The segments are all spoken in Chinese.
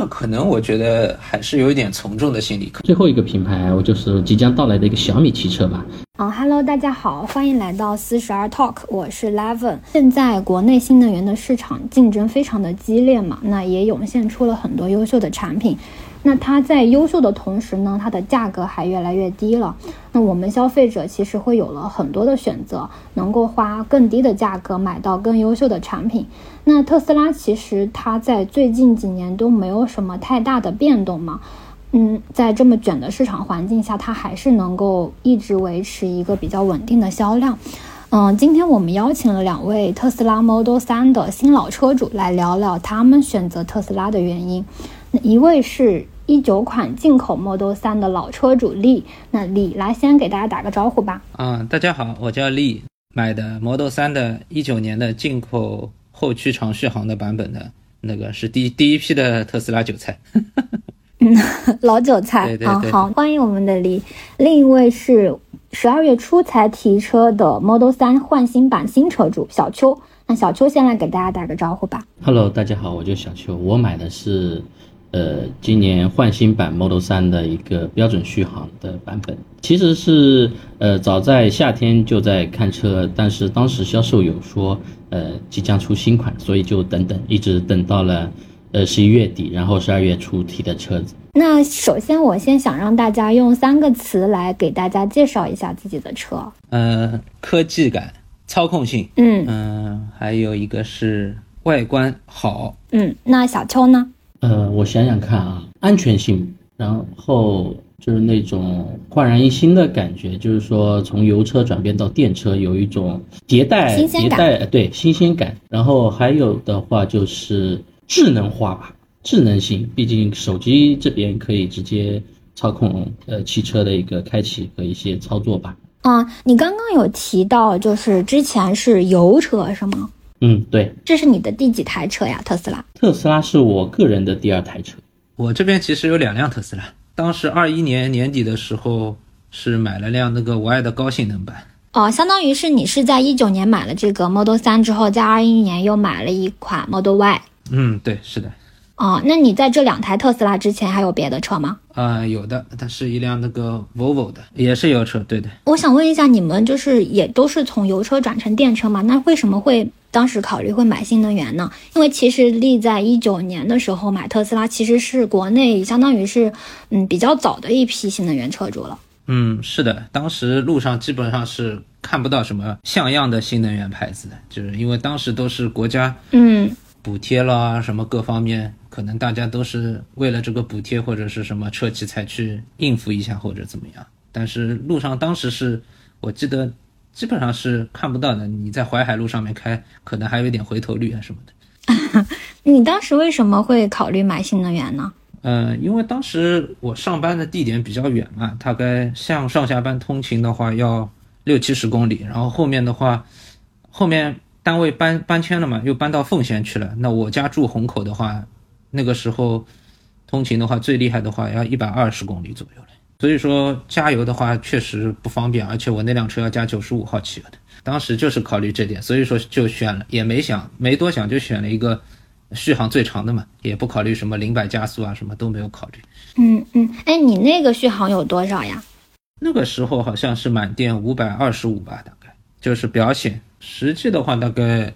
个可能我觉得还是有一点从众的心理。最后一个品牌，我就是即将到来的一个小米汽车吧。嗯，Hello，大家好，欢迎来到四十二 Talk，我是 Levin。现在国内新能源的市场竞争非常的激烈嘛，那也涌现出了很多优秀的产品。那它在优秀的同时呢，它的价格还越来越低了。那我们消费者其实会有了很多的选择，能够花更低的价格买到更优秀的产品。那特斯拉其实它在最近几年都没有什么太大的变动嘛。嗯，在这么卷的市场环境下，它还是能够一直维持一个比较稳定的销量。嗯，今天我们邀请了两位特斯拉 Model 3的新老车主来聊聊他们选择特斯拉的原因。那一位是。一九款进口 Model 3的老车主力，那李来先给大家打个招呼吧。啊，大家好，我叫李，买的 Model 3的一九年的进口后驱长续航的版本的，那个是第第一批的特斯拉韭菜。嗯，老韭菜。对对对。好，欢迎我们的李。另一位是十二月初才提车的 Model 3换新版新车主小邱。那小邱先来给大家打个招呼吧。Hello，大家好，我叫小邱，我买的是。呃，今年换新版 Model 3的一个标准续航的版本，其实是呃早在夏天就在看车，但是当时销售有说呃即将出新款，所以就等等，一直等到了呃十一月底，然后十二月初提的车子。那首先我先想让大家用三个词来给大家介绍一下自己的车。呃，科技感、操控性，嗯嗯，还有一个是外观好。嗯，那小邱呢？呃，我想想看啊，安全性，然后就是那种焕然一新的感觉，就是说从油车转变到电车，有一种迭代、迭代，对新鲜感。然后还有的话就是智能化吧，智能性，毕竟手机这边可以直接操控呃汽车的一个开启和一些操作吧。啊，你刚刚有提到就是之前是油车是吗？嗯，对，这是你的第几台车呀？特斯拉？特斯拉是我个人的第二台车。我这边其实有两辆特斯拉，当时二一年年底的时候是买了辆那个 Y 的高性能版。哦，相当于是你是在一九年买了这个 Model 3之后，在二一年又买了一款 Model Y。嗯，对，是的。哦，那你在这两台特斯拉之前还有别的车吗？啊，有的，它是一辆那个 Volvo 的，也是油车。对的。我想问一下，你们就是也都是从油车转成电车吗？那为什么会当时考虑会买新能源呢？因为其实立在一九年的时候买特斯拉，其实是国内相当于是嗯比较早的一批新能源车主了。嗯，是的，当时路上基本上是看不到什么像样的新能源牌子的，就是因为当时都是国家嗯补贴了什么各方面。可能大家都是为了这个补贴或者是什么车企才去应付一下或者怎么样，但是路上当时是我记得基本上是看不到的。你在淮海路上面开，可能还有一点回头率啊什么的。你当时为什么会考虑买新能源呢？嗯，因为当时我上班的地点比较远嘛，大概像上下班通勤的话要六七十公里，然后后面的话，后面单位搬搬迁了嘛，又搬到奉贤去了。那我家住虹口的话。那个时候，通勤的话最厉害的话要一百二十公里左右了，所以说加油的话确实不方便，而且我那辆车要加九十五号汽油的。当时就是考虑这点，所以说就选了，也没想，没多想就选了一个续航最长的嘛，也不考虑什么零百加速啊，什么都没有考虑。嗯嗯，哎，你那个续航有多少呀？那个时候好像是满电五百二十五吧，大概就是表显，实际的话大概。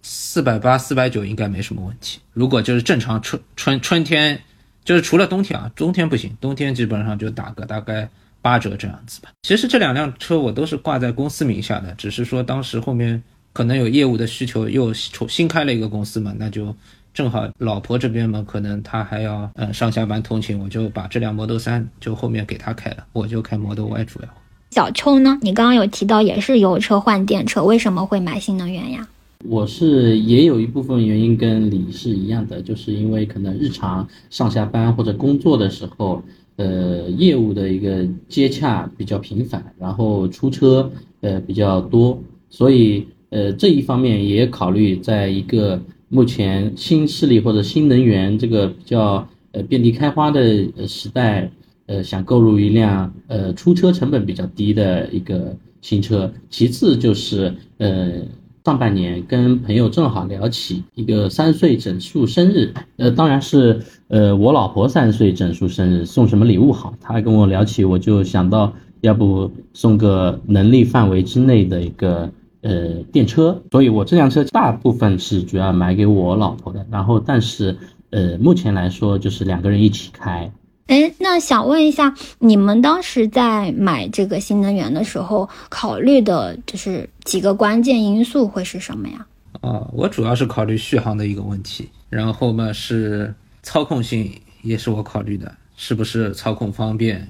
四百八、四百九应该没什么问题。如果就是正常春春春天，就是除了冬天啊，冬天不行，冬天基本上就打个大概八折这样子吧。其实这两辆车我都是挂在公司名下的，只是说当时后面可能有业务的需求，又重新开了一个公司嘛，那就正好老婆这边嘛，可能她还要嗯上下班通勤，我就把这辆 Model 三就后面给她开了，我就开 Model Y 主要。小邱呢？你刚刚有提到也是油车换电车，为什么会买新能源呀？我是也有一部分原因跟李是一样的，就是因为可能日常上下班或者工作的时候，呃，业务的一个接洽比较频繁，然后出车呃比较多，所以呃这一方面也考虑在一个目前新势力或者新能源这个比较呃遍地开花的时代，呃想购入一辆呃出车成本比较低的一个新车，其次就是呃。上半年跟朋友正好聊起一个三岁整数生日，呃，当然是呃我老婆三岁整数生日，送什么礼物好？他跟我聊起，我就想到要不送个能力范围之内的一个呃电车，所以我这辆车大部分是主要买给我老婆的，然后但是呃目前来说就是两个人一起开。哎，那想问一下，你们当时在买这个新能源的时候，考虑的就是几个关键因素会是什么呀？啊，我主要是考虑续航的一个问题，然后嘛是操控性也是我考虑的，是不是操控方便，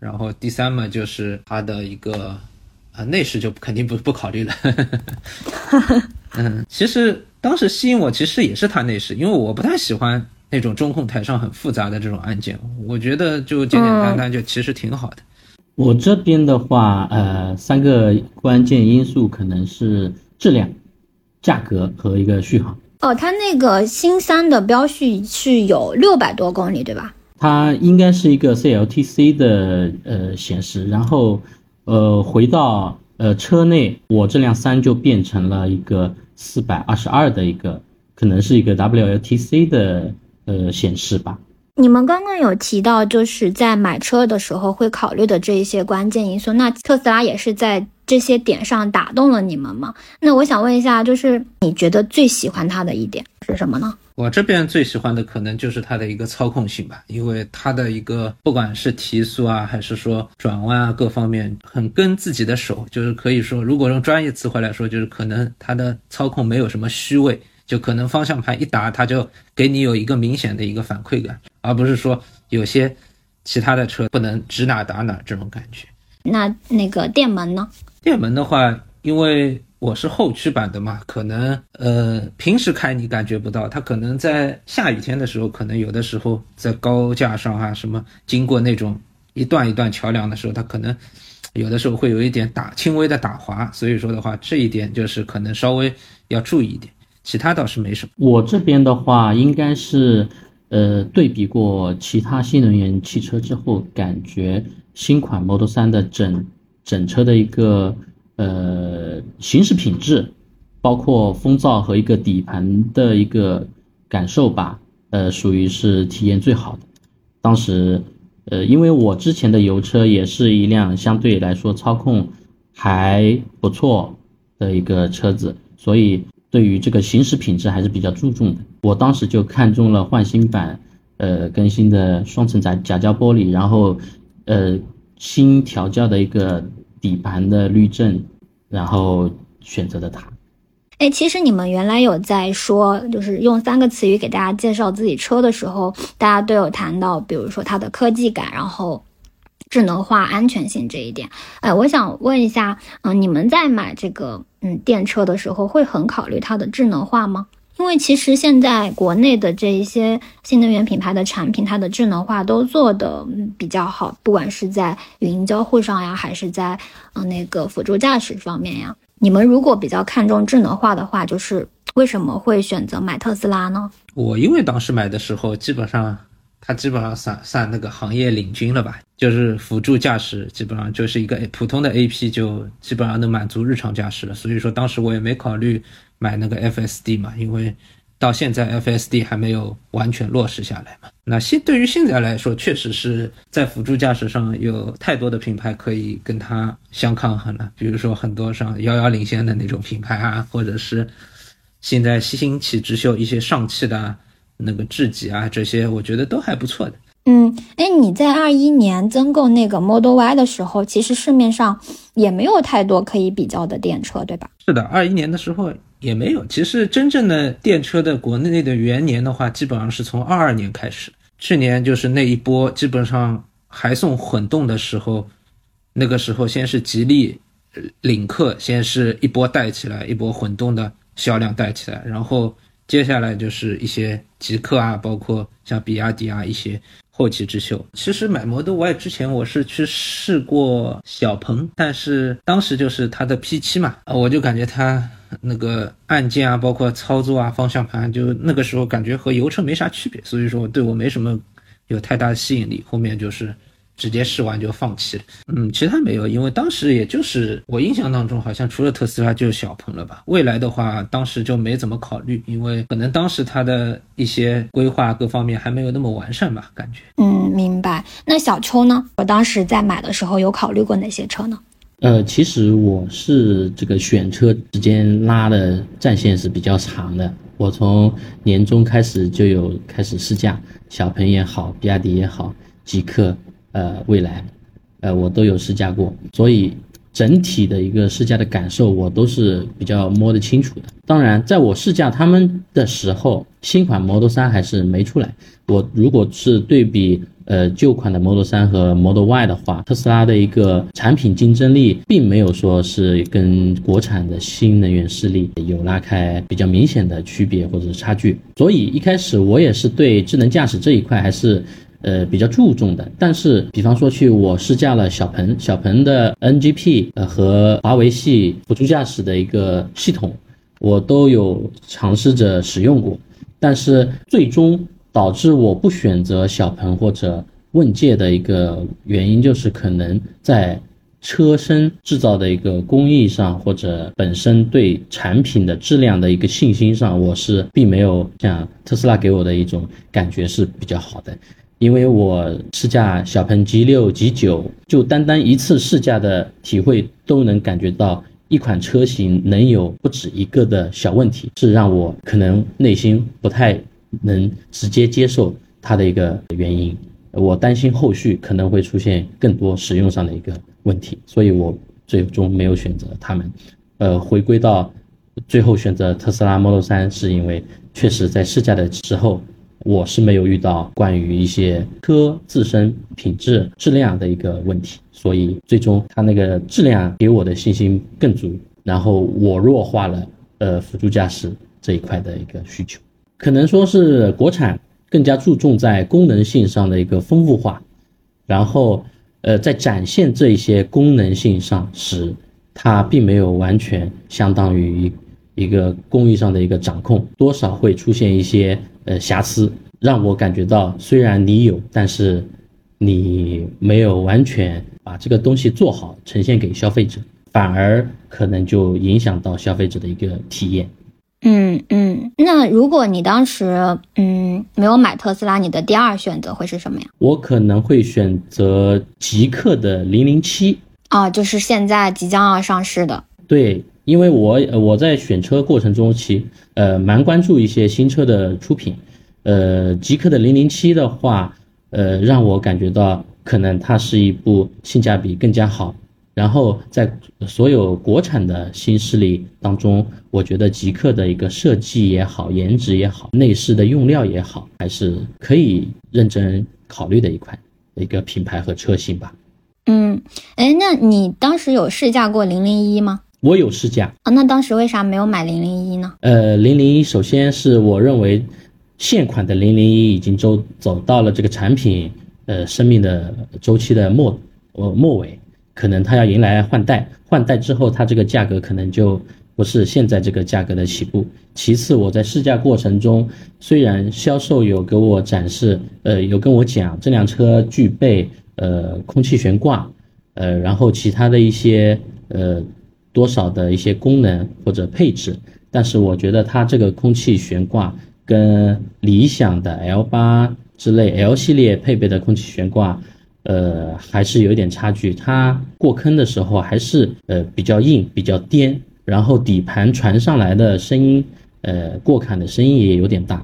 然后第三嘛就是它的一个啊内饰就肯定不不考虑了。嗯，其实当时吸引我其实也是它内饰，因为我不太喜欢。那种中控台上很复杂的这种按键，我觉得就简简单单就其实挺好的。我这边的话，呃，三个关键因素可能是质量、价格和一个续航。哦，它那个新三的标续是有六百多公里，对吧？它应该是一个 CLTC 的呃显示，然后呃回到呃车内，我这辆三就变成了一个四百二十二的一个，可能是一个 WLTC 的。呃，显示吧。你们刚刚有提到，就是在买车的时候会考虑的这一些关键因素。那特斯拉也是在这些点上打动了你们吗？那我想问一下，就是你觉得最喜欢它的一点是什么呢？我这边最喜欢的可能就是它的一个操控性吧，因为它的一个不管是提速啊，还是说转弯啊，各方面很跟自己的手，就是可以说，如果用专业词汇来说，就是可能它的操控没有什么虚位。就可能方向盘一打，它就给你有一个明显的一个反馈感，而不是说有些其他的车不能指哪打哪这种感觉。那那个电门呢？电门的话，因为我是后驱版的嘛，可能呃平时开你感觉不到，它可能在下雨天的时候，可能有的时候在高架上啊什么经过那种一段一段桥梁的时候，它可能有的时候会有一点打轻微的打滑，所以说的话，这一点就是可能稍微要注意一点。其他倒是没什么。我这边的话，应该是，呃，对比过其他新能源汽车之后，感觉新款 Model 3的整整车的一个呃行驶品质，包括风噪和一个底盘的一个感受吧，呃，属于是体验最好的。当时，呃，因为我之前的油车也是一辆相对来说操控还不错的一个车子，所以。对于这个行驶品质还是比较注重的，我当时就看中了换新版，呃，更新的双层夹夹胶玻璃，然后，呃，新调教的一个底盘的滤震，然后选择的它。哎，其实你们原来有在说，就是用三个词语给大家介绍自己车的时候，大家都有谈到，比如说它的科技感，然后。智能化、安全性这一点，哎，我想问一下，嗯，你们在买这个嗯电车的时候，会很考虑它的智能化吗？因为其实现在国内的这一些新能源品牌的产品，它的智能化都做的比较好，不管是在语音交互上呀，还是在嗯那个辅助驾驶方面呀。你们如果比较看重智能化的话，就是为什么会选择买特斯拉呢？我因为当时买的时候，基本上。它基本上算算那个行业领军了吧，就是辅助驾驶，基本上就是一个普通的 A P 就基本上能满足日常驾驶了。所以说当时我也没考虑买那个 F S D 嘛，因为到现在 F S D 还没有完全落实下来嘛。那现对于现在来说，确实是在辅助驾驶上有太多的品牌可以跟它相抗衡了，比如说很多上遥遥领先的那种品牌啊，或者是现在新兴起直秀一些上汽的。那个智己啊，这些我觉得都还不错的。嗯，哎，你在二一年增购那个 Model Y 的时候，其实市面上也没有太多可以比较的电车，对吧？是的，二一年的时候也没有。其实真正的电车的国内的元年的话，基本上是从二二年开始。去年就是那一波，基本上还送混动的时候，那个时候先是吉利、领克先是一波带起来，一波混动的销量带起来，然后。接下来就是一些极客啊，包括像比亚迪啊一些后起之秀。其实买 Model Y 之前，我是去试过小鹏，但是当时就是它的 P7 嘛，啊，我就感觉它那个按键啊，包括操作啊，方向盘，就那个时候感觉和油车没啥区别，所以说对我没什么有太大的吸引力。后面就是直接试完就放弃了。嗯，其他没有，因为当时也就是我印象当中，好像除了特斯拉就是小鹏了吧。未来的话，当时就没怎么考虑，因为可能当时它的一些规划各方面还没有那么完善吧，感觉。嗯，明白。那小邱呢？我当时在买的时候有考虑过哪些车呢？呃，其实我是这个选车时间拉的战线是比较长的。我从年中开始就有开始试驾，小鹏也好，比亚迪也好，极客，呃，蔚来，呃，我都有试驾过，所以整体的一个试驾的感受我都是比较摸得清楚的。当然，在我试驾他们的时候，新款 Model 3还是没出来。我如果是对比。呃，旧款的 Model 3和 Model Y 的话，特斯拉的一个产品竞争力并没有说是跟国产的新能源势力有拉开比较明显的区别或者是差距。所以一开始我也是对智能驾驶这一块还是呃比较注重的。但是，比方说去我试驾了小鹏，小鹏的 NGP 呃和华为系辅助驾驶的一个系统，我都有尝试着使用过，但是最终。导致我不选择小鹏或者问界的一个原因，就是可能在车身制造的一个工艺上，或者本身对产品的质量的一个信心上，我是并没有像特斯拉给我的一种感觉是比较好的。因为我试驾小鹏 G 六、G 九，就单单一次试驾的体会，都能感觉到一款车型能有不止一个的小问题，是让我可能内心不太。能直接接受它的一个原因，我担心后续可能会出现更多使用上的一个问题，所以我最终没有选择他们。呃，回归到最后选择特斯拉 Model 3，是因为确实在试驾的时候，我是没有遇到关于一些车自身品质质量的一个问题，所以最终它那个质量给我的信心更足，然后我弱化了呃辅助驾驶这一块的一个需求。可能说是国产更加注重在功能性上的一个丰富化，然后，呃，在展现这一些功能性上，时它并没有完全相当于一个工艺上的一个掌控，多少会出现一些呃瑕疵，让我感觉到虽然你有，但是你没有完全把这个东西做好呈现给消费者，反而可能就影响到消费者的一个体验。嗯嗯，那如果你当时嗯没有买特斯拉，你的第二选择会是什么呀？我可能会选择极客的零零七啊，就是现在即将要上市的。对，因为我我在选车过程中其呃蛮关注一些新车的出品，呃，极客的零零七的话，呃，让我感觉到可能它是一部性价比更加好。然后在所有国产的新势力当中，我觉得极客的一个设计也好，颜值也好，内饰的用料也好，还是可以认真考虑的一款一个品牌和车型吧。嗯，哎，那你当时有试驾过零零一吗？我有试驾啊，那当时为啥没有买零零一呢？呃，零零一首先是我认为现款的零零一已经走走到了这个产品呃生命的周期的末呃末尾。可能它要迎来换代，换代之后，它这个价格可能就不是现在这个价格的起步。其次，我在试驾过程中，虽然销售有给我展示，呃，有跟我讲这辆车具备呃空气悬挂，呃，然后其他的一些呃多少的一些功能或者配置，但是我觉得它这个空气悬挂跟理想的 L 八之类 L 系列配备的空气悬挂。呃，还是有点差距。它过坑的时候还是呃比较硬、比较颠，然后底盘传上来的声音，呃，过坎的声音也有点大。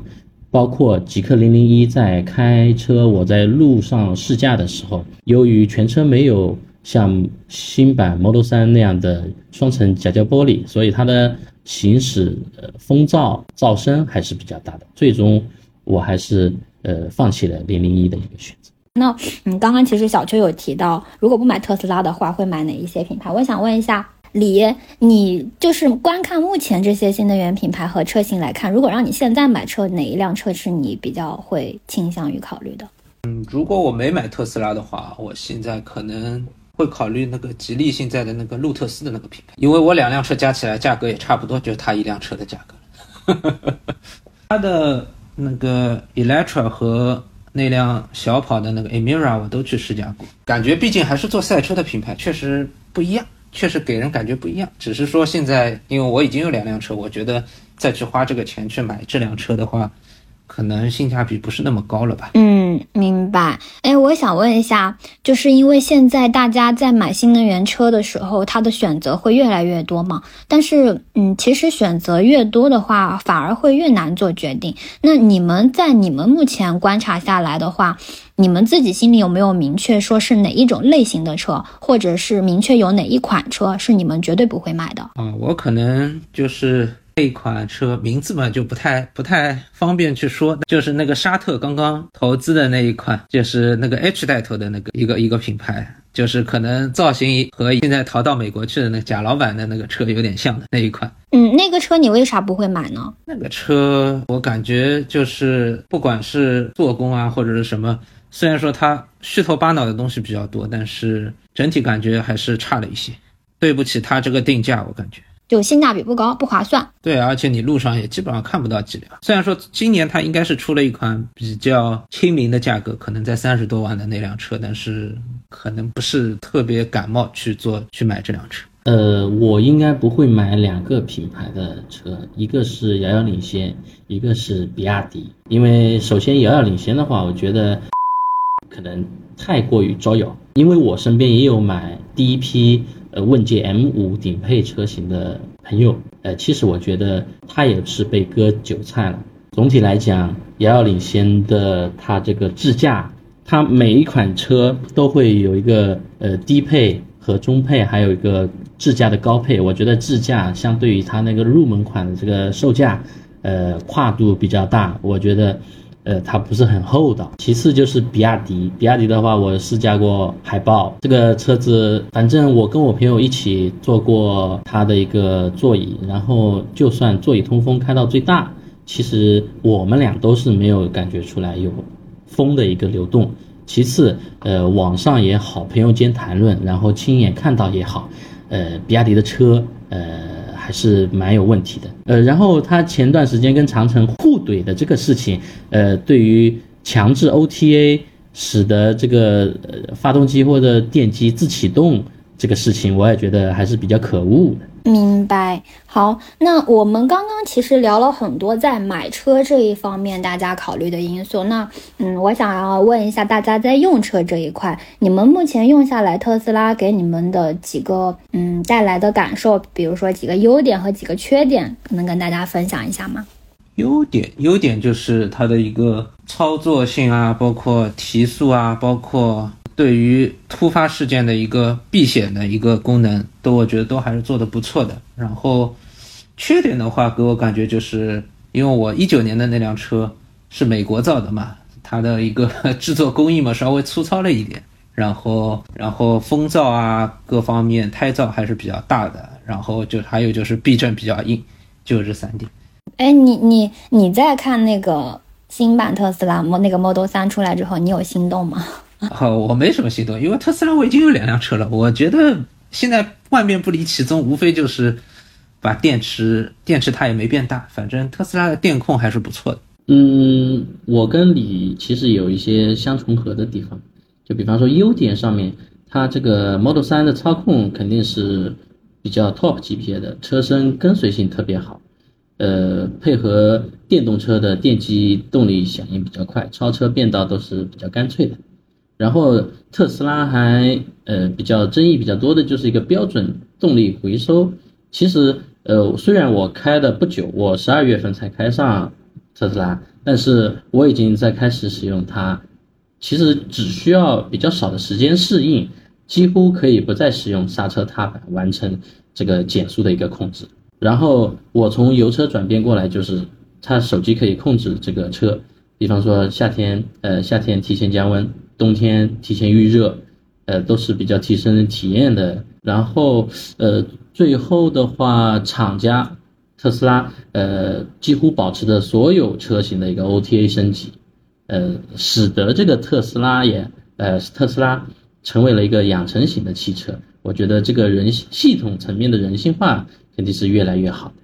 包括极氪零零一在开车，我在路上试驾的时候，由于全车没有像新版 Model 3那样的双层夹胶玻璃，所以它的行驶呃风噪噪声还是比较大的。最终我还是呃放弃了零零一的一个选择。那嗯，刚刚其实小邱有提到，如果不买特斯拉的话，会买哪一些品牌？我想问一下李，你就是观看目前这些新能源品牌和车型来看，如果让你现在买车，哪一辆车是你比较会倾向于考虑的？嗯，如果我没买特斯拉的话，我现在可能会考虑那个吉利现在的那个路特斯的那个品牌，因为我两辆车加起来价格也差不多，就是它一辆车的价格。它的那个 Electra 和那辆小跑的那个 Emira 我都去试驾过，感觉毕竟还是做赛车的品牌，确实不一样，确实给人感觉不一样。只是说现在，因为我已经有两辆车，我觉得再去花这个钱去买这辆车的话。可能性价比不是那么高了吧？嗯，明白。哎，我想问一下，就是因为现在大家在买新能源车的时候，它的选择会越来越多嘛？但是，嗯，其实选择越多的话，反而会越难做决定。那你们在你们目前观察下来的话，你们自己心里有没有明确说是哪一种类型的车，或者是明确有哪一款车是你们绝对不会买的？啊，我可能就是。这款车名字嘛就不太不太方便去说，就是那个沙特刚刚投资的那一款，就是那个 H 带头的那个一个一个品牌，就是可能造型和现在逃到美国去的那贾老板的那个车有点像的那一款。嗯，那个车你为啥不会买呢？那个车我感觉就是不管是做工啊或者是什么，虽然说它虚头巴脑的东西比较多，但是整体感觉还是差了一些。对不起，它这个定价我感觉。就性价比不高，不划算。对，而且你路上也基本上看不到几辆。虽然说今年它应该是出了一款比较亲民的价格，可能在三十多万的那辆车，但是可能不是特别感冒去做去买这辆车。呃，我应该不会买两个品牌的车，一个是遥遥领先，一个是比亚迪。因为首先遥遥领先的话，我觉得可能太过于招摇，因为我身边也有买第一批。呃，问界 M 五顶配车型的朋友，呃，其实我觉得它也是被割韭菜了。总体来讲，遥遥领先的它这个智驾，它每一款车都会有一个呃低配和中配，还有一个智驾的高配。我觉得智驾相对于它那个入门款的这个售价，呃，跨度比较大。我觉得。呃，它不是很厚道。其次就是比亚迪，比亚迪的话，我试驾过海豹这个车子，反正我跟我朋友一起坐过它的一个座椅，然后就算座椅通风开到最大，其实我们俩都是没有感觉出来有风的一个流动。其次，呃，网上也好，朋友间谈论，然后亲眼看到也好，呃，比亚迪的车，呃。还是蛮有问题的，呃，然后他前段时间跟长城互怼的这个事情，呃，对于强制 OTA 使得这个发动机或者电机自启动这个事情，我也觉得还是比较可恶的。明白，好，那我们刚刚其实聊了很多在买车这一方面大家考虑的因素。那，嗯，我想要问一下大家在用车这一块，你们目前用下来特斯拉给你们的几个，嗯，带来的感受，比如说几个优点和几个缺点，能跟大家分享一下吗？优点，优点就是它的一个操作性啊，包括提速啊，包括。对于突发事件的一个避险的一个功能，都我觉得都还是做的不错的。然后缺点的话，给我感觉就是，因为我一九年的那辆车是美国造的嘛，它的一个制作工艺嘛稍微粗糙了一点。然后，然后风噪啊各方面胎噪还是比较大的。然后就还有就是避震比较硬，就这三点。哎，你你你在看那个新版特斯拉那个 Model 三出来之后，你有心动吗？好，我没什么心动，因为特斯拉我已经有两辆车了。我觉得现在万变不离其宗，无非就是把电池电池它也没变大，反正特斯拉的电控还是不错的。嗯，我跟你其实有一些相重合的地方，就比方说优点上面，它这个 Model 3的操控肯定是比较 top 级别的，车身跟随性特别好，呃，配合电动车的电机动力响应比较快，超车变道都是比较干脆的。然后特斯拉还呃比较争议比较多的就是一个标准动力回收。其实呃虽然我开的不久，我十二月份才开上特斯拉，但是我已经在开始使用它。其实只需要比较少的时间适应，几乎可以不再使用刹车踏板完成这个减速的一个控制。然后我从油车转变过来，就是它手机可以控制这个车，比方说夏天呃夏天提前降温。冬天提前预热，呃，都是比较提升体验的。然后，呃，最后的话，厂家特斯拉，呃，几乎保持着所有车型的一个 OTA 升级，呃，使得这个特斯拉也，呃，特斯拉成为了一个养成型的汽车。我觉得这个人系统层面的人性化肯定是越来越好的。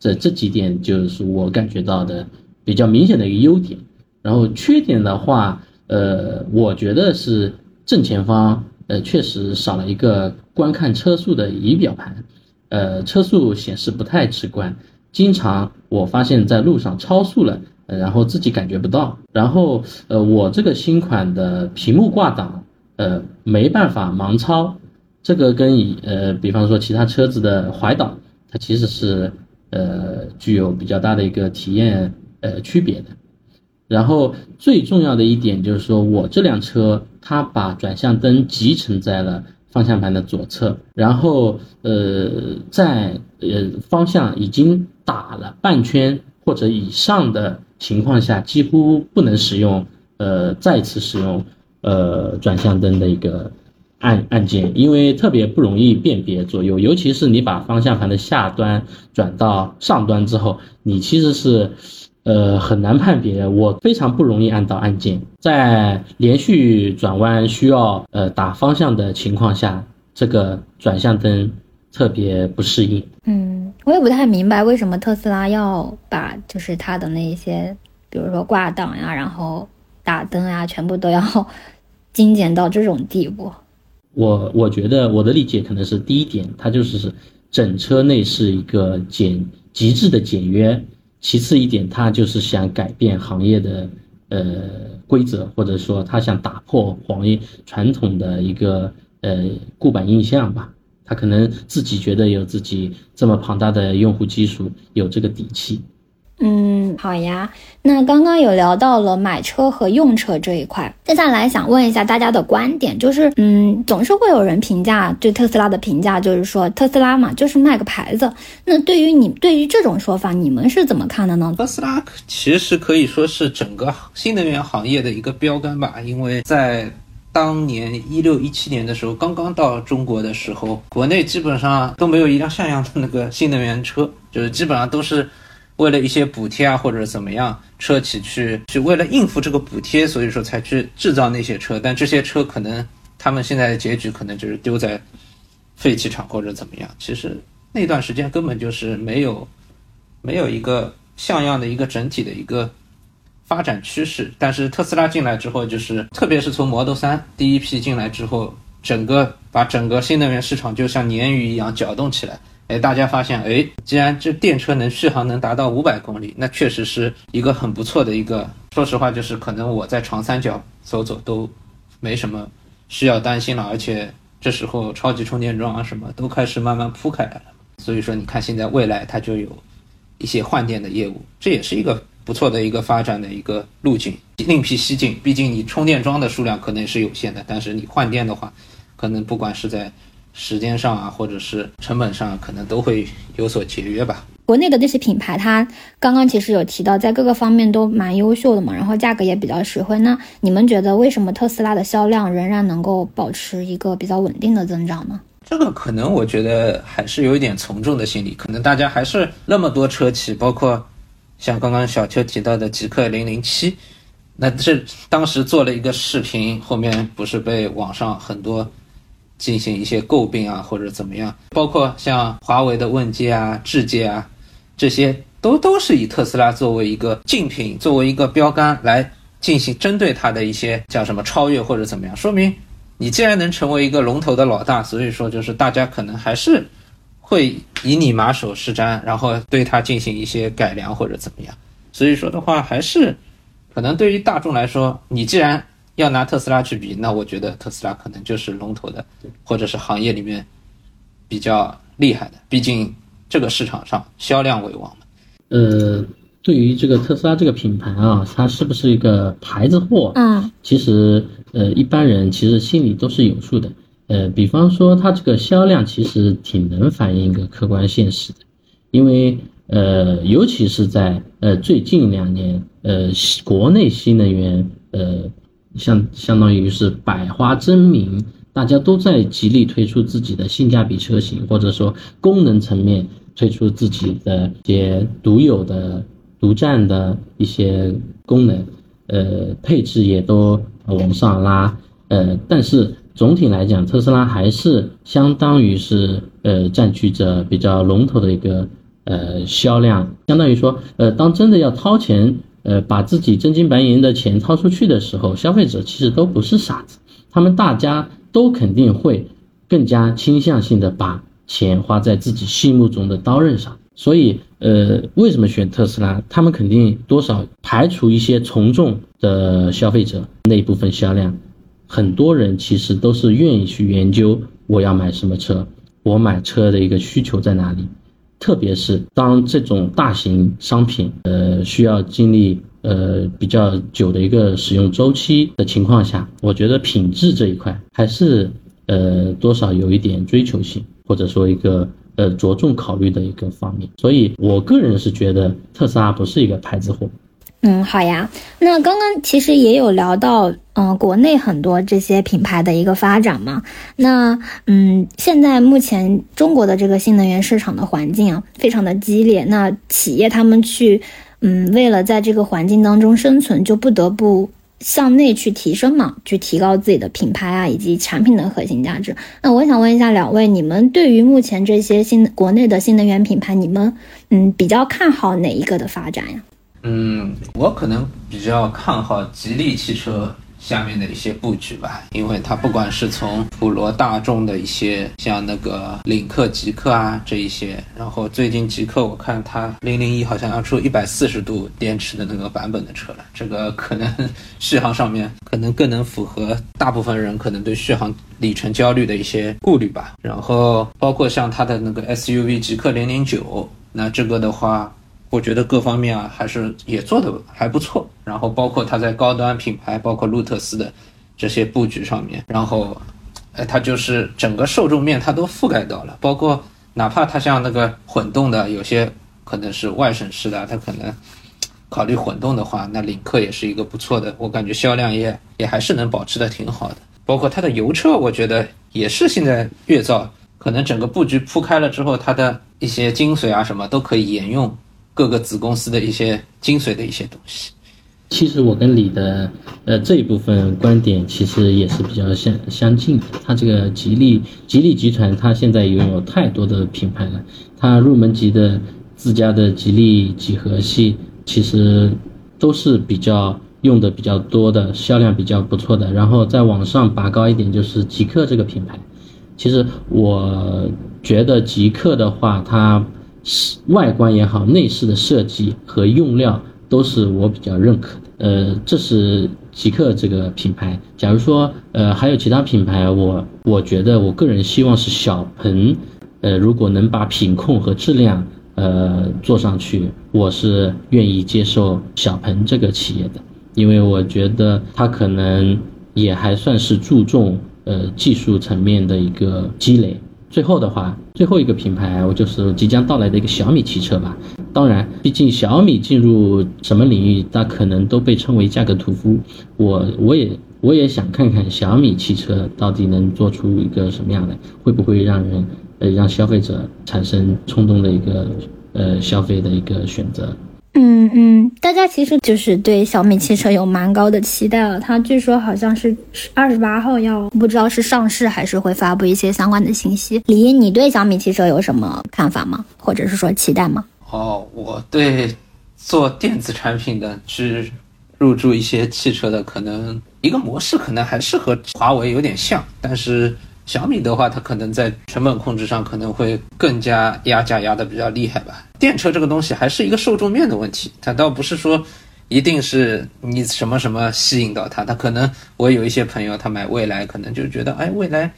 这这几点就是我感觉到的比较明显的一个优点。然后缺点的话。呃，我觉得是正前方，呃，确实少了一个观看车速的仪表盘，呃，车速显示不太直观，经常我发现在路上超速了，然后自己感觉不到。然后，呃，我这个新款的屏幕挂档，呃，没办法盲超，这个跟以呃，比方说其他车子的怀挡，它其实是呃具有比较大的一个体验呃区别的。然后最重要的一点就是说，我这辆车它把转向灯集成在了方向盘的左侧，然后呃，在呃方向已经打了半圈或者以上的情况下，几乎不能使用呃再次使用呃转向灯的一个按按键，因为特别不容易辨别左右，尤其是你把方向盘的下端转到上端之后，你其实是。呃，很难判别，我非常不容易按到按键，在连续转弯需要呃打方向的情况下，这个转向灯特别不适应。嗯，我也不太明白为什么特斯拉要把就是它的那些，比如说挂档呀，然后打灯呀，全部都要精简到这种地步。我我觉得我的理解可能是第一点，它就是整车内是一个简极致的简约。其次一点，他就是想改变行业的呃规则，或者说他想打破行业传统的一个呃固板印象吧。他可能自己觉得有自己这么庞大的用户基础，有这个底气。嗯，好呀。那刚刚有聊到了买车和用车这一块，接下来想问一下大家的观点，就是，嗯，总是会有人评价对特斯拉的评价，就是说特斯拉嘛，就是卖个牌子。那对于你，对于这种说法，你们是怎么看的呢？特斯拉其实可以说是整个新能源行业的一个标杆吧，因为在当年一六一七年的时候，刚刚到中国的时候，国内基本上都没有一辆像样的那个新能源车，就是基本上都是。为了一些补贴啊，或者怎么样，车企去去为了应付这个补贴，所以说才去制造那些车。但这些车可能他们现在的结局可能就是丢在废弃厂或者怎么样。其实那段时间根本就是没有没有一个像样的一个整体的一个发展趋势。但是特斯拉进来之后，就是特别是从 Model 3第一批进来之后，整个把整个新能源市场就像鲶鱼一样搅动起来。哎，大家发现，哎，既然这电车能续航能达到五百公里，那确实是一个很不错的一个。说实话，就是可能我在长三角走走都没什么需要担心了，而且这时候超级充电桩啊什么都开始慢慢铺开来了。所以说，你看现在未来它就有一些换电的业务，这也是一个不错的一个发展的一个路径，另辟蹊径。毕竟你充电桩的数量可能是有限的，但是你换电的话，可能不管是在时间上啊，或者是成本上，可能都会有所节约吧。国内的这些品牌，它刚刚其实有提到，在各个方面都蛮优秀的嘛，然后价格也比较实惠。那你们觉得，为什么特斯拉的销量仍然能够保持一个比较稳定的增长呢？这个可能我觉得还是有一点从众的心理，可能大家还是那么多车企，包括像刚刚小邱提到的极氪零零七，那这当时做了一个视频，后面不是被网上很多。进行一些诟病啊，或者怎么样，包括像华为的问界啊、智界啊，这些都都是以特斯拉作为一个竞品、作为一个标杆来进行针对它的一些叫什么超越或者怎么样。说明你既然能成为一个龙头的老大，所以说就是大家可能还是会以你马首是瞻，然后对它进行一些改良或者怎么样。所以说的话，还是可能对于大众来说，你既然要拿特斯拉去比，那我觉得特斯拉可能就是龙头的，或者是行业里面比较厉害的。毕竟这个市场上销量为王嘛。呃，对于这个特斯拉这个品牌啊，它是不是一个牌子货？嗯，其实呃，一般人其实心里都是有数的。呃，比方说它这个销量其实挺能反映一个客观现实的，因为呃，尤其是在呃最近两年，呃，国内新能源呃。相相当于是百花争鸣，大家都在极力推出自己的性价比车型，或者说功能层面推出自己的一些独有的、独占的一些功能，呃，配置也都往上拉，呃，但是总体来讲，特斯拉还是相当于是呃占据着比较龙头的一个呃销量，相当于说，呃，当真的要掏钱。呃，把自己真金白银的钱掏出去的时候，消费者其实都不是傻子，他们大家都肯定会更加倾向性的把钱花在自己心目中的刀刃上。所以，呃，为什么选特斯拉？他们肯定多少排除一些从众的消费者那一部分销量，很多人其实都是愿意去研究我要买什么车，我买车的一个需求在哪里。特别是当这种大型商品，呃，需要经历呃比较久的一个使用周期的情况下，我觉得品质这一块还是呃多少有一点追求性，或者说一个。呃，着重考虑的一个方面，所以我个人是觉得特斯拉不是一个牌子货。嗯，好呀。那刚刚其实也有聊到，嗯，国内很多这些品牌的一个发展嘛。那嗯，现在目前中国的这个新能源市场的环境啊，非常的激烈。那企业他们去，嗯，为了在这个环境当中生存，就不得不。向内去提升嘛，去提高自己的品牌啊，以及产品的核心价值。那我想问一下两位，你们对于目前这些新国内的新能源品牌，你们嗯比较看好哪一个的发展呀？嗯，我可能比较看好吉利汽车。下面的一些布局吧，因为它不管是从普罗大众的一些，像那个领克、极客啊这一些，然后最近极客我看它零零一好像要出一百四十度电池的那个版本的车了，这个可能续航上面可能更能符合大部分人可能对续航里程焦虑的一些顾虑吧。然后包括像它的那个 SUV 极客零零九，那这个的话。我觉得各方面啊还是也做的还不错，然后包括它在高端品牌，包括路特斯的这些布局上面，然后，哎，它就是整个受众面它都覆盖到了，包括哪怕它像那个混动的，有些可能是外省市的，它可能考虑混动的话，那领克也是一个不错的，我感觉销量也也还是能保持的挺好的，包括它的油车，我觉得也是现在越造，可能整个布局铺开了之后，它的一些精髓啊什么都可以沿用。各个子公司的一些精髓的一些东西，其实我跟你的呃这一部分观点其实也是比较相相近的。它这个吉利吉利集团，它现在拥有太多的品牌了。它入门级的自家的吉利几何系，其实都是比较用的比较多的，销量比较不错的。然后再往上拔高一点，就是极客这个品牌。其实我觉得极客的话，它。外观也好，内饰的设计和用料都是我比较认可的。呃，这是极客这个品牌。假如说，呃，还有其他品牌，我我觉得我个人希望是小鹏。呃，如果能把品控和质量，呃，做上去，我是愿意接受小鹏这个企业的，因为我觉得它可能也还算是注重呃技术层面的一个积累。最后的话，最后一个品牌，我就是即将到来的一个小米汽车吧。当然，毕竟小米进入什么领域，它可能都被称为价格屠夫。我我也我也想看看小米汽车到底能做出一个什么样的，会不会让人呃让消费者产生冲动的一个呃消费的一个选择。嗯嗯，大家其实就是对小米汽车有蛮高的期待了。它据说好像是二十八号要，不知道是上市还是会发布一些相关的信息。李一，你对小米汽车有什么看法吗？或者是说期待吗？哦，我对做电子产品的去入驻一些汽车的，可能一个模式可能还是和华为有点像，但是。小米的话，它可能在成本控制上可能会更加压价压的比较厉害吧。电车这个东西还是一个受众面的问题，它倒不是说一定是你什么什么吸引到它，它可能我有一些朋友他买蔚来，可能就觉得哎蔚来，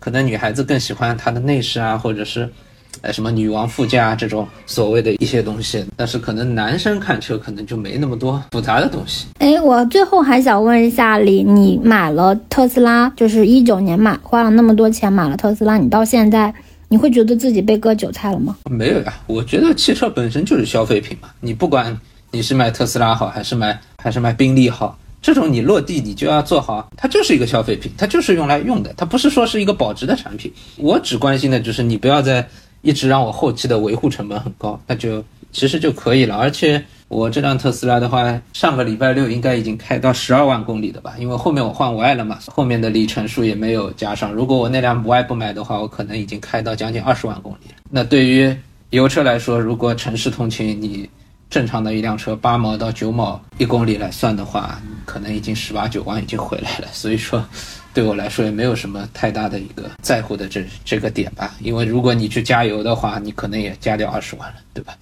可能女孩子更喜欢它的内饰啊，或者是。呃，什么女王副驾这种所谓的一些东西，但是可能男生看车可能就没那么多复杂的东西。哎，我最后还想问一下李，你买了特斯拉，就是一九年买，花了那么多钱买了特斯拉，你到现在你会觉得自己被割韭菜了吗？没有呀，我觉得汽车本身就是消费品嘛，你不管你是买特斯拉好，还是买还是买宾利好，这种你落地你就要做好，它就是一个消费品，它就是用来用的，它不是说是一个保值的产品。我只关心的就是你不要在。一直让我后期的维护成本很高，那就其实就可以了。而且我这辆特斯拉的话，上个礼拜六应该已经开到十二万公里的吧？因为后面我换五爱了嘛，后面的里程数也没有加上。如果我那辆五爱不买的话，我可能已经开到将近二十万公里。那对于油车来说，如果城市通勤你正常的一辆车八毛到九毛一公里来算的话，可能已经十八九万已经回来了。所以说，对我来说也没有什么太大的一个在乎的这这个点吧。因为如果你去加油的话，你可能也加掉二十万了，对吧？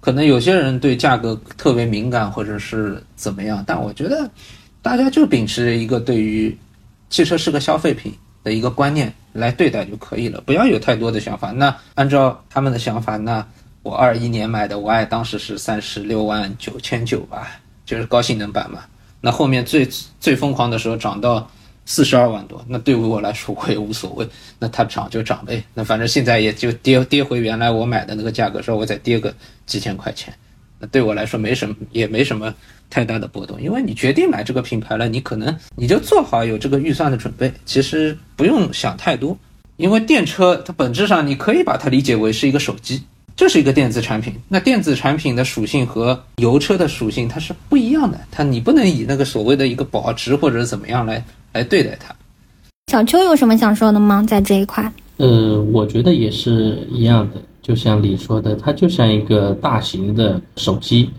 可能有些人对价格特别敏感，或者是怎么样，但我觉得大家就秉持着一个对于汽车是个消费品的一个观念来对待就可以了，不要有太多的想法。那按照他们的想法，那。我二一年买的，我爱当时是三十六万九千九吧，就是高性能版嘛。那后面最最疯狂的时候涨到四十二万多，那对于我来说我也无所谓，那它涨就涨呗。那反正现在也就跌跌回原来我买的那个价格，稍微再跌个几千块钱，那对我来说没什么，也没什么太大的波动。因为你决定买这个品牌了，你可能你就做好有这个预算的准备，其实不用想太多。因为电车它本质上你可以把它理解为是一个手机。这是一个电子产品，那电子产品的属性和油车的属性它是不一样的，它你不能以那个所谓的一个保值或者怎么样来来对待它。小邱有什么想说的吗？在这一块？呃，我觉得也是一样的，就像你说的，它就像一个大型的手机，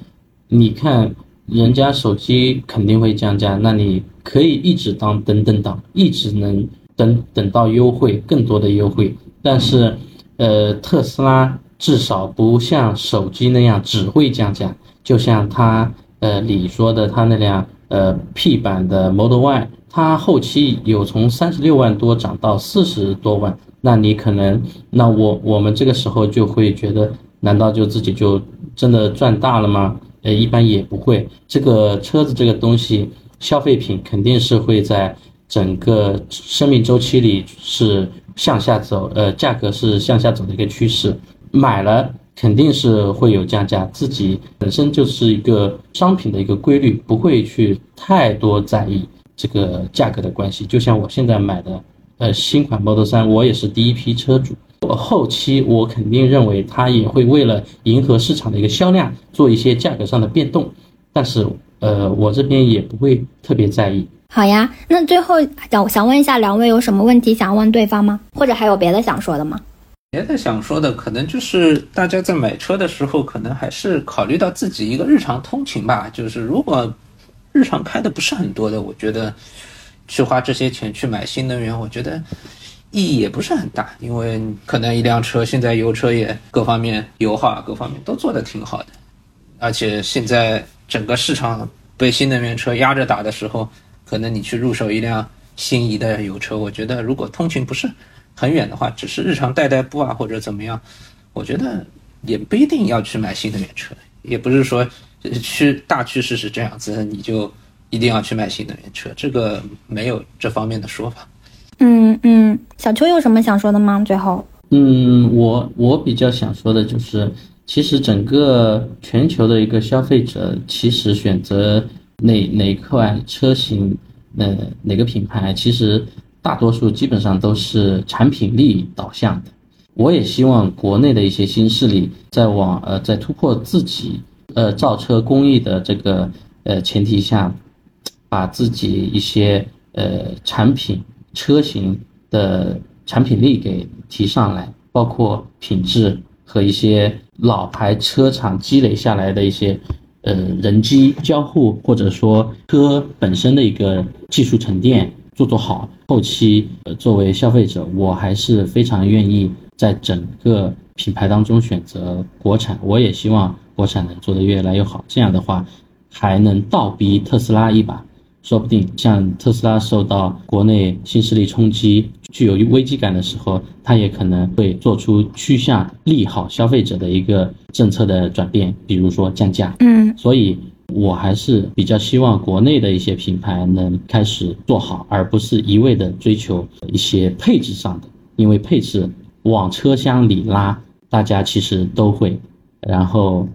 你看人家手机肯定会降价，那你可以一直当等等等，一直能等等到优惠更多的优惠，但是呃，特斯拉。至少不像手机那样只会降价，就像他呃你说的，他那辆呃 P 版的 Model Y，它后期有从三十六万多涨到四十多万，那你可能，那我我们这个时候就会觉得，难道就自己就真的赚大了吗？呃，一般也不会。这个车子这个东西，消费品肯定是会在整个生命周期里是向下走，呃，价格是向下走的一个趋势。买了肯定是会有降价，自己本身就是一个商品的一个规律，不会去太多在意这个价格的关系。就像我现在买的，呃，新款 Model 3，我也是第一批车主，我后期我肯定认为它也会为了迎合市场的一个销量，做一些价格上的变动，但是，呃，我这边也不会特别在意。好呀，那最后想想问一下两位有什么问题想问对方吗？或者还有别的想说的吗？别的想说的，可能就是大家在买车的时候，可能还是考虑到自己一个日常通勤吧。就是如果日常开的不是很多的，我觉得去花这些钱去买新能源，我觉得意义也不是很大。因为可能一辆车现在油车也各方面油耗各方面都做得挺好的，而且现在整个市场被新能源车压着打的时候，可能你去入手一辆心仪的油车，我觉得如果通勤不是。很远的话，只是日常代代步啊，或者怎么样，我觉得也不一定要去买新能源车，也不是说趋大趋势是这样子，你就一定要去买新能源车，这个没有这方面的说法。嗯嗯，小邱有什么想说的吗？最后，嗯，我我比较想说的就是，其实整个全球的一个消费者，其实选择哪哪款车型，呃，哪个品牌，其实。大多数基本上都是产品力导向的。我也希望国内的一些新势力在往呃在突破自己呃造车工艺的这个呃前提下，把自己一些呃产品车型的产品力给提上来，包括品质和一些老牌车厂积累下来的一些呃人机交互，或者说车本身的一个技术沉淀。做做好，后期呃作为消费者，我还是非常愿意在整个品牌当中选择国产。我也希望国产能做得越来越好，这样的话还能倒逼特斯拉一把。说不定像特斯拉受到国内新势力冲击，具有危机感的时候，它也可能会做出趋向利好消费者的一个政策的转变，比如说降价。嗯，所以。我还是比较希望国内的一些品牌能开始做好，而不是一味的追求一些配置上的，因为配置往车厢里拉，大家其实都会。然后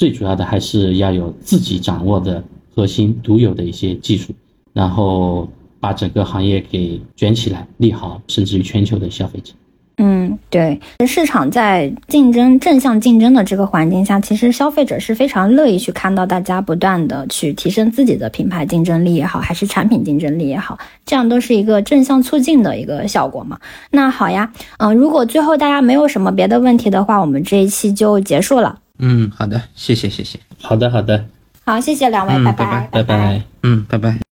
最主要的还是要有自己掌握的核心独有的一些技术，然后把整个行业给卷起来，利好甚至于全球的消费者。嗯，对，市场在竞争正向竞争的这个环境下，其实消费者是非常乐意去看到大家不断的去提升自己的品牌竞争力也好，还是产品竞争力也好，这样都是一个正向促进的一个效果嘛。那好呀，嗯，如果最后大家没有什么别的问题的话，我们这一期就结束了。嗯，好的，谢谢谢谢。好的，好的，好，谢谢两位，嗯拜拜拜拜拜。嗯，拜拜。